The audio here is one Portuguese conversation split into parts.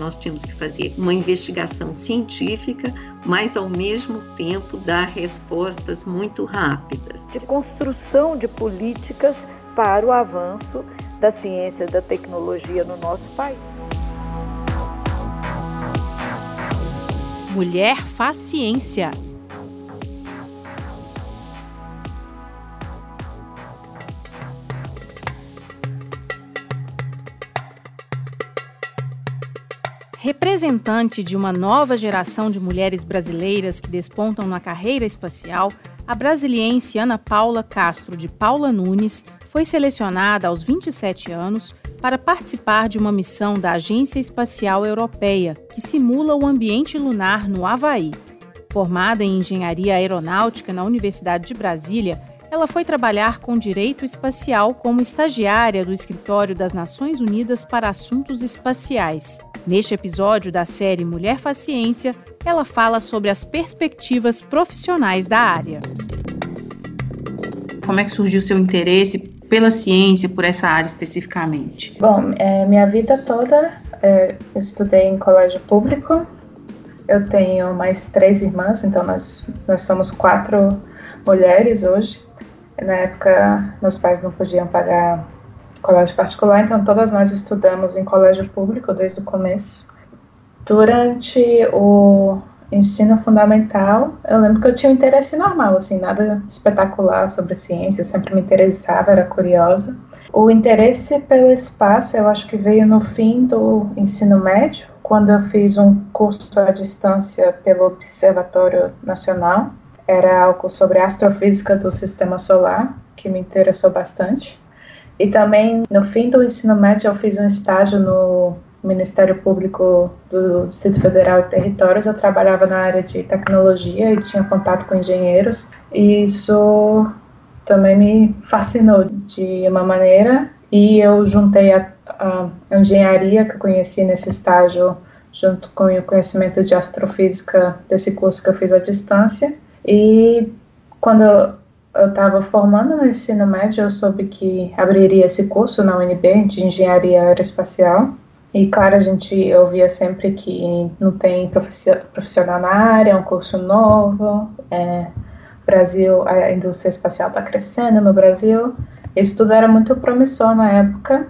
nós tínhamos que fazer uma investigação científica, mas ao mesmo tempo dar respostas muito rápidas. De construção de políticas para o avanço da ciência e da tecnologia no nosso país. Mulher faz ciência. Representante de uma nova geração de mulheres brasileiras que despontam na carreira espacial, a brasiliense Ana Paula Castro de Paula Nunes foi selecionada aos 27 anos para participar de uma missão da Agência Espacial Europeia, que simula o ambiente lunar no Havaí. Formada em engenharia aeronáutica na Universidade de Brasília, ela foi trabalhar com direito espacial como estagiária do Escritório das Nações Unidas para Assuntos Espaciais. Neste episódio da série Mulher Faz Ciência, ela fala sobre as perspectivas profissionais da área. Como é que surgiu o seu interesse pela ciência, por essa área especificamente? Bom, é, minha vida toda é, eu estudei em colégio público. Eu tenho mais três irmãs, então nós, nós somos quatro mulheres hoje. Na época, meus pais não podiam pagar colégio particular, então todas nós estudamos em colégio público desde o começo. Durante o ensino fundamental, eu lembro que eu tinha um interesse normal, assim, nada espetacular sobre ciência, sempre me interessava, era curiosa. O interesse pelo espaço, eu acho que veio no fim do ensino médio, quando eu fiz um curso à distância pelo Observatório Nacional era algo sobre astrofísica do sistema solar, que me interessou bastante. E também, no fim do ensino médio, eu fiz um estágio no Ministério Público do Distrito Federal e Territórios. Eu trabalhava na área de tecnologia e tinha contato com engenheiros. E isso também me fascinou de uma maneira. E eu juntei a, a engenharia que eu conheci nesse estágio junto com o conhecimento de astrofísica desse curso que eu fiz à distância e quando eu estava formando no ensino médio, eu soube que abriria esse curso na UNB de engenharia aeroespacial. E claro, a gente ouvia sempre que não tem profissional na área, é um curso novo. É, Brasil, a indústria espacial está crescendo no Brasil. Isso tudo era muito promissor na época.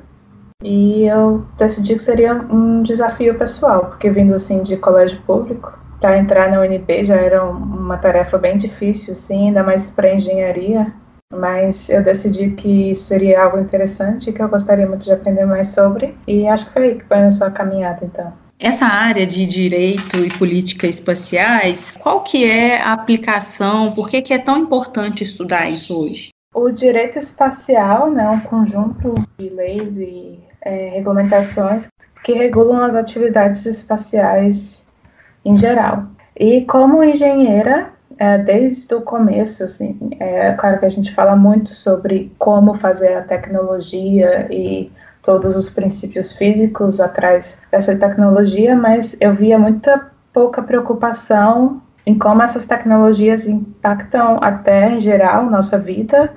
E eu decidi que seria um desafio pessoal, porque vindo assim de colégio público, para entrar na UNB já era uma tarefa bem difícil, assim, ainda mais para engenharia. Mas eu decidi que seria algo interessante que eu gostaria muito de aprender mais sobre e acho que foi aí que começou a caminhada, então. Essa área de direito e política espaciais, qual que é a aplicação? Por que, que é tão importante estudar isso hoje? O direito espacial né, é um conjunto de leis e é, regulamentações que regulam as atividades espaciais em geral. E como engenheira, é, desde o começo, assim, é claro que a gente fala muito sobre como fazer a tecnologia e todos os princípios físicos atrás dessa tecnologia, mas eu via muita pouca preocupação em como essas tecnologias impactam até em geral nossa vida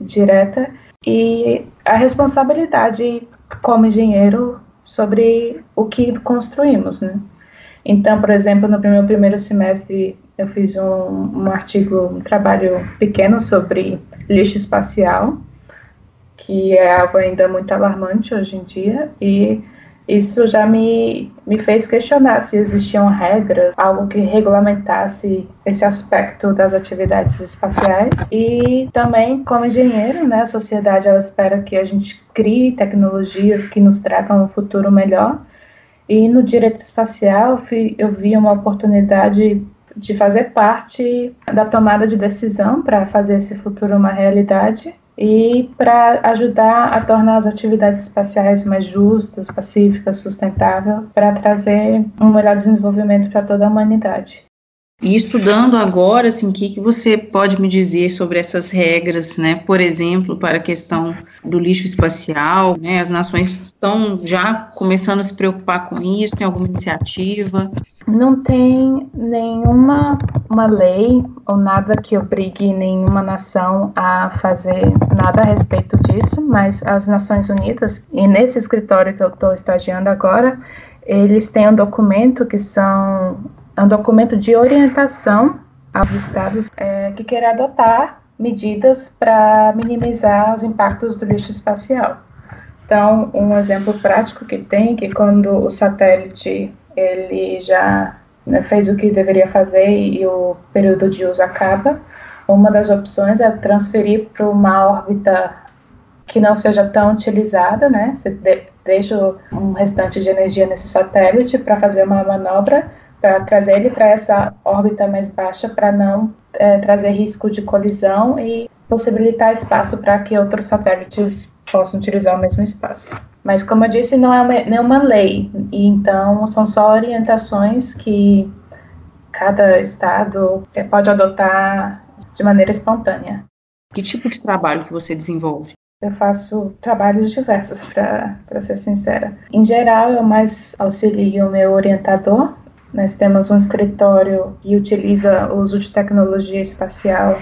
direta e a responsabilidade como engenheiro sobre o que construímos, né? Então, por exemplo, no meu primeiro semestre eu fiz um, um artigo, um trabalho pequeno sobre lixo espacial, que é algo ainda muito alarmante hoje em dia, e isso já me, me fez questionar se existiam regras, algo que regulamentasse esse aspecto das atividades espaciais. E também, como engenheiro, né, a sociedade ela espera que a gente crie tecnologias que nos tragam um futuro melhor. E no direito espacial eu vi uma oportunidade de fazer parte da tomada de decisão para fazer esse futuro uma realidade e para ajudar a tornar as atividades espaciais mais justas, pacíficas, sustentáveis, para trazer um melhor desenvolvimento para toda a humanidade. E estudando agora, assim, o que, que você pode me dizer sobre essas regras, né? Por exemplo, para a questão do lixo espacial, né? As nações estão já começando a se preocupar com isso, tem alguma iniciativa? Não tem nenhuma uma lei ou nada que obrigue nenhuma nação a fazer nada a respeito disso, mas as Nações Unidas, e nesse escritório que eu estou estagiando agora, eles têm um documento que são é um documento de orientação aos estados é, que querem adotar medidas para minimizar os impactos do lixo espacial. Então, um exemplo prático que tem que quando o satélite ele já né, fez o que deveria fazer e, e o período de uso acaba, uma das opções é transferir para uma órbita que não seja tão utilizada, né? Você de, deixa um restante de energia nesse satélite para fazer uma manobra para trazer ele para essa órbita mais baixa para não é, trazer risco de colisão e possibilitar espaço para que outros satélites possam utilizar o mesmo espaço. Mas, como eu disse, não é uma, nenhuma lei, e então são só orientações que cada estado é, pode adotar de maneira espontânea. Que tipo de trabalho que você desenvolve? Eu faço trabalhos diversos, para ser sincera. Em geral, eu mais auxilio o meu orientador. Nós temos um escritório que utiliza o uso de tecnologia espacial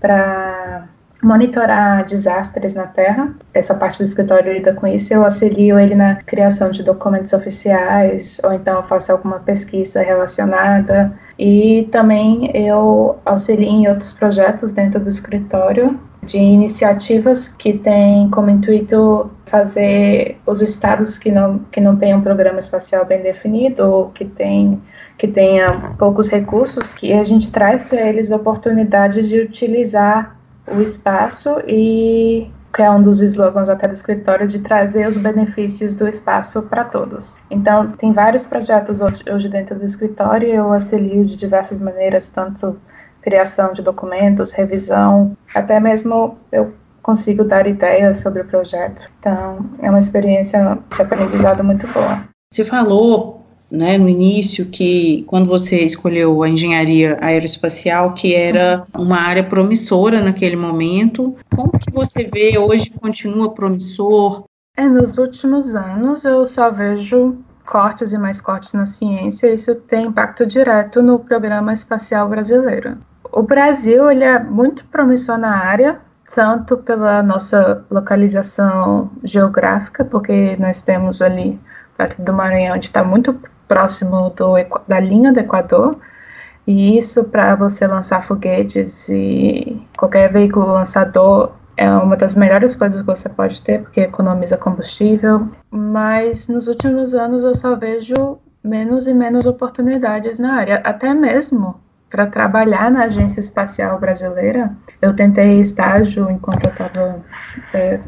para monitorar desastres na Terra. Essa parte do escritório lida com isso. Eu auxilio ele na criação de documentos oficiais, ou então faço alguma pesquisa relacionada. E também eu auxilio em outros projetos dentro do escritório de iniciativas que têm como intuito fazer os estados que não que não tenham um programa espacial bem definido ou que tem que tenha poucos recursos que a gente traz para eles oportunidades de utilizar o espaço e que é um dos slogans até do escritório de trazer os benefícios do espaço para todos. Então, tem vários projetos hoje dentro do escritório, eu auxilio de diversas maneiras, tanto criação de documentos, revisão, até mesmo eu consigo dar ideias sobre o projeto. Então, é uma experiência de aprendizado muito boa. Você falou né, no início que quando você escolheu a engenharia aeroespacial, que era uma área promissora naquele momento, como que você vê hoje continua promissor? É, nos últimos anos eu só vejo cortes e mais cortes na ciência, isso tem impacto direto no programa espacial brasileiro. O Brasil ele é muito promissor na área, tanto pela nossa localização geográfica, porque nós temos ali perto do Maranhão, onde está muito próximo do, da linha do Equador, e isso para você lançar foguetes e qualquer veículo lançador é uma das melhores coisas que você pode ter, porque economiza combustível. Mas nos últimos anos eu só vejo menos e menos oportunidades na área, até mesmo para trabalhar na Agência Espacial Brasileira. Eu tentei estágio enquanto eu estava é,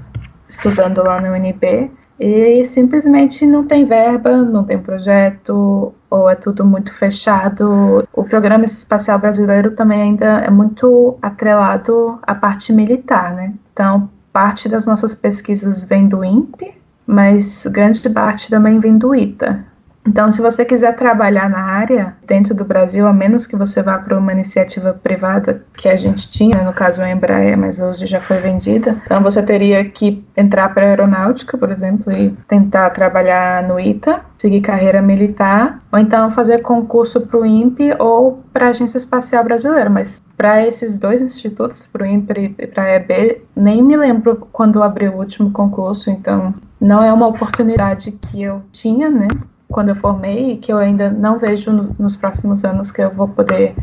estudando lá no UNB e simplesmente não tem verba, não tem projeto, ou é tudo muito fechado. O programa espacial brasileiro também ainda é muito atrelado à parte militar, né? Então, parte das nossas pesquisas vem do INPE, mas grande parte também vem do ITA. Então, se você quiser trabalhar na área dentro do Brasil, a menos que você vá para uma iniciativa privada que a gente tinha, no caso a Embraer, mas hoje já foi vendida, então você teria que entrar para a aeronáutica, por exemplo, e tentar trabalhar no ITA, seguir carreira militar, ou então fazer concurso para o INPE ou para a Agência Espacial Brasileira. Mas para esses dois institutos, para o INPE e para a EB, nem me lembro quando abriu o último concurso, então não é uma oportunidade que eu tinha, né? Quando eu formei que eu ainda não vejo no, nos próximos anos que eu vou poder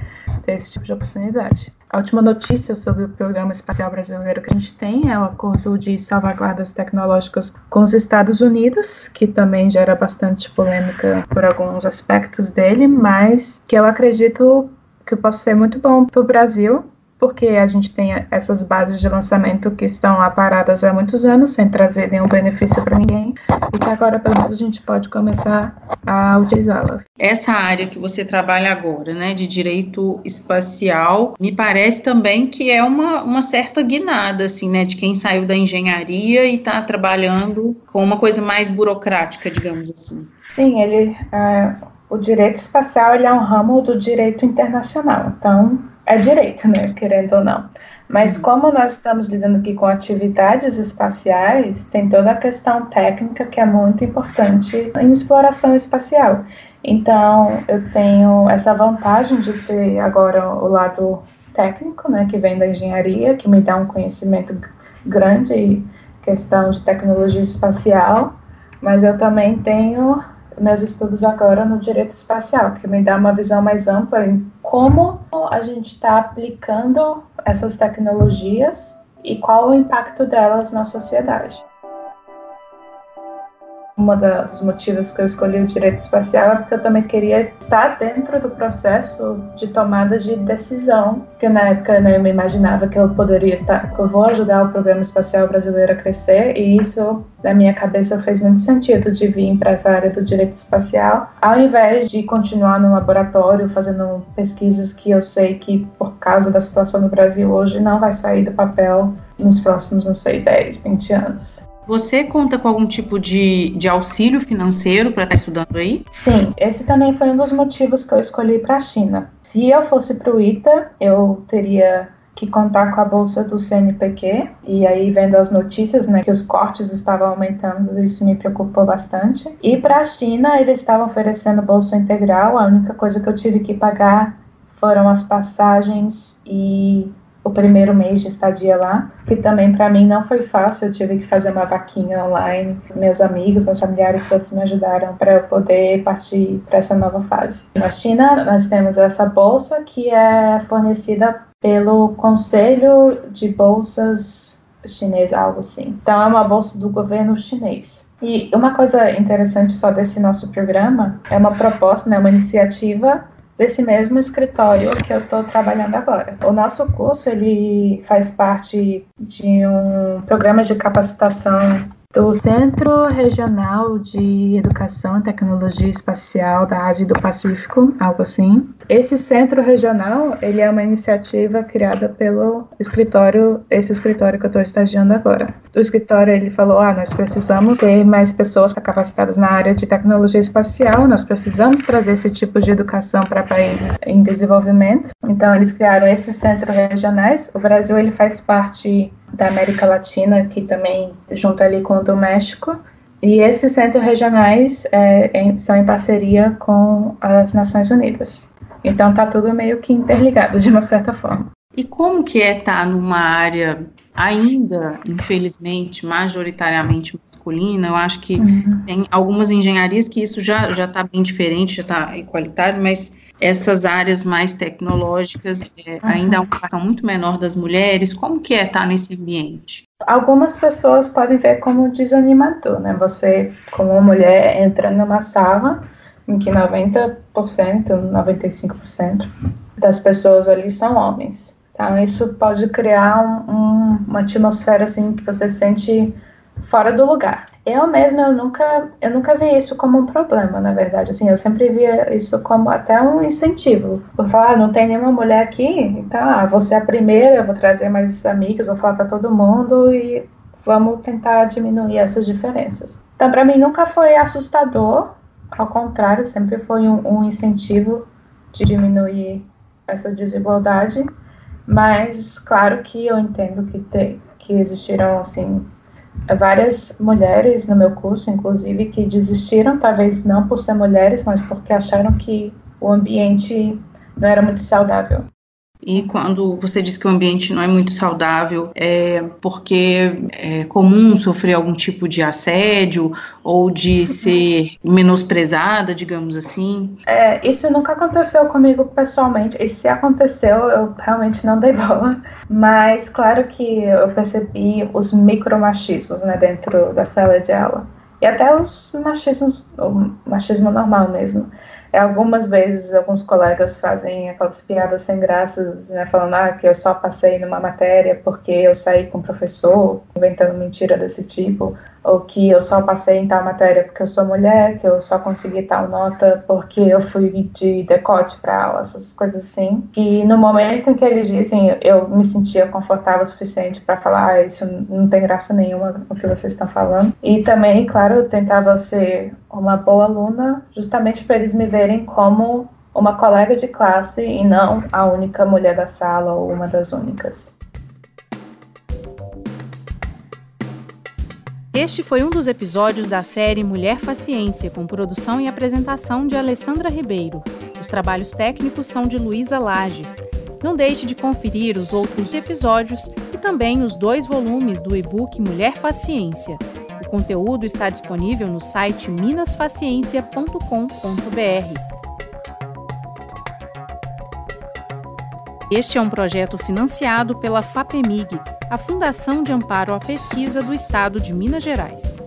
ter esse tipo de oportunidade. A última notícia sobre o Programa Espacial Brasileiro que a gente tem é o acordo de salvaguardas tecnológicas com os Estados Unidos, que também gera bastante polêmica por alguns aspectos dele, mas que eu acredito que possa ser muito bom para o Brasil, porque a gente tem essas bases de lançamento que estão lá paradas há muitos anos, sem trazer nenhum benefício para ninguém, e que agora, pelo menos, a gente pode começar a utilizá-las. Essa área que você trabalha agora, né, de direito espacial, me parece também que é uma, uma certa guinada, assim, né, de quem saiu da engenharia e está trabalhando com uma coisa mais burocrática, digamos assim. Sim, ele. Uh, o direito espacial ele é um ramo do direito internacional. Então, é direito, né? Querendo ou não. Mas uhum. como nós estamos lidando aqui com atividades espaciais, tem toda a questão técnica que é muito importante em exploração espacial. Então, eu tenho essa vantagem de ter agora o lado técnico, né, que vem da engenharia, que me dá um conhecimento grande em questão de tecnologia espacial, mas eu também tenho meus estudos agora no direito espacial, que me dá uma visão mais ampla em como a gente está aplicando essas tecnologias e qual o impacto delas na sociedade. Uma dos motivos que eu escolhi o direito espacial é porque eu também queria estar dentro do processo de tomada de decisão, que na época né, eu me imaginava que eu poderia estar, que eu vou ajudar o programa espacial brasileiro a crescer, e isso na minha cabeça fez muito sentido de vir para essa área do direito espacial, ao invés de continuar no laboratório fazendo pesquisas que eu sei que por causa da situação no Brasil hoje não vai sair do papel nos próximos, não sei, 10, 20 anos. Você conta com algum tipo de, de auxílio financeiro para estar tá estudando aí? Sim, esse também foi um dos motivos que eu escolhi para a China. Se eu fosse para o ITA, eu teria que contar com a bolsa do CNPq e aí vendo as notícias, né, que os cortes estavam aumentando, isso me preocupou bastante. E para a China, eles estavam oferecendo bolsa integral, a única coisa que eu tive que pagar foram as passagens e o primeiro mês de estadia lá, que também para mim não foi fácil, eu tive que fazer uma vaquinha online. Meus amigos, meus familiares todos me ajudaram para eu poder partir para essa nova fase. Na China, nós temos essa bolsa que é fornecida pelo Conselho de Bolsas Chinês, algo assim. Então é uma bolsa do governo chinês. E uma coisa interessante só desse nosso programa é uma proposta, né, uma iniciativa desse mesmo escritório que eu estou trabalhando agora. O nosso curso ele faz parte de um programa de capacitação do Centro Regional de Educação e Tecnologia Espacial da Ásia e do Pacífico, algo assim. Esse centro regional, ele é uma iniciativa criada pelo escritório, esse escritório que eu estou estagiando agora. O escritório, ele falou, ah, nós precisamos ter mais pessoas capacitadas na área de tecnologia espacial, nós precisamos trazer esse tipo de educação para países em desenvolvimento. Então, eles criaram esses centros regionais. O Brasil, ele faz parte da América Latina, que também junto ali com o do México. E esses centros regionais é, em, são em parceria com as Nações Unidas. Então está tudo meio que interligado de uma certa forma. E como que é estar tá numa área ainda, infelizmente, majoritariamente masculina? Eu acho que uhum. tem algumas engenharias que isso já já está bem diferente, já está igualitário, mas essas áreas mais tecnológicas é, ainda há uma muito menor das mulheres. Como que é estar nesse ambiente? Algumas pessoas podem ver como desanimador, né? Você, como mulher, entra numa sala em que 90%, 95% das pessoas ali são homens. Então, isso pode criar um, uma atmosfera assim que você sente fora do lugar. Eu mesma, eu nunca, eu nunca vi isso como um problema, na verdade. Assim, eu sempre via isso como até um incentivo. Por falar, ah, não tem nenhuma mulher aqui, então, ah, você é a primeira, eu vou trazer mais amigas, vou falar para todo mundo e vamos tentar diminuir essas diferenças. Então, para mim, nunca foi assustador, ao contrário, sempre foi um, um incentivo de diminuir essa desigualdade. Mas, claro que eu entendo que, te, que existiram, assim, várias mulheres no meu curso, inclusive, que desistiram, talvez não por ser mulheres, mas porque acharam que o ambiente não era muito saudável. E quando você diz que o ambiente não é muito saudável, é porque é comum sofrer algum tipo de assédio ou de uhum. ser menosprezada, digamos assim? É, isso nunca aconteceu comigo pessoalmente. E se aconteceu, eu realmente não dei bola. Mas claro que eu percebi os micromachismos né, dentro da sala de aula. E até os machismos, o machismo normal mesmo. É, algumas vezes alguns colegas fazem aquelas piadas sem graças, né, falando ah, que eu só passei numa matéria porque eu saí com o professor, inventando mentira desse tipo, ou que eu só passei em tal matéria porque eu sou mulher, que eu só consegui tal nota porque eu fui de decote para aula, essas coisas assim. E no momento em que eles dizem, eu me sentia confortável o suficiente para falar, ah, isso não tem graça nenhuma o que vocês estão falando. E também, claro, eu tentava ser uma boa aluna, justamente para eles me verem como uma colega de classe e não a única mulher da sala ou uma das únicas. Este foi um dos episódios da série Mulher Faciência, com produção e apresentação de Alessandra Ribeiro. Os trabalhos técnicos são de Luísa Lages. Não deixe de conferir os outros episódios e também os dois volumes do e-book Mulher Faciência conteúdo está disponível no site minasfaciência.com.br. Este é um projeto financiado pela FAPEMIG, a Fundação de Amparo à Pesquisa do Estado de Minas Gerais.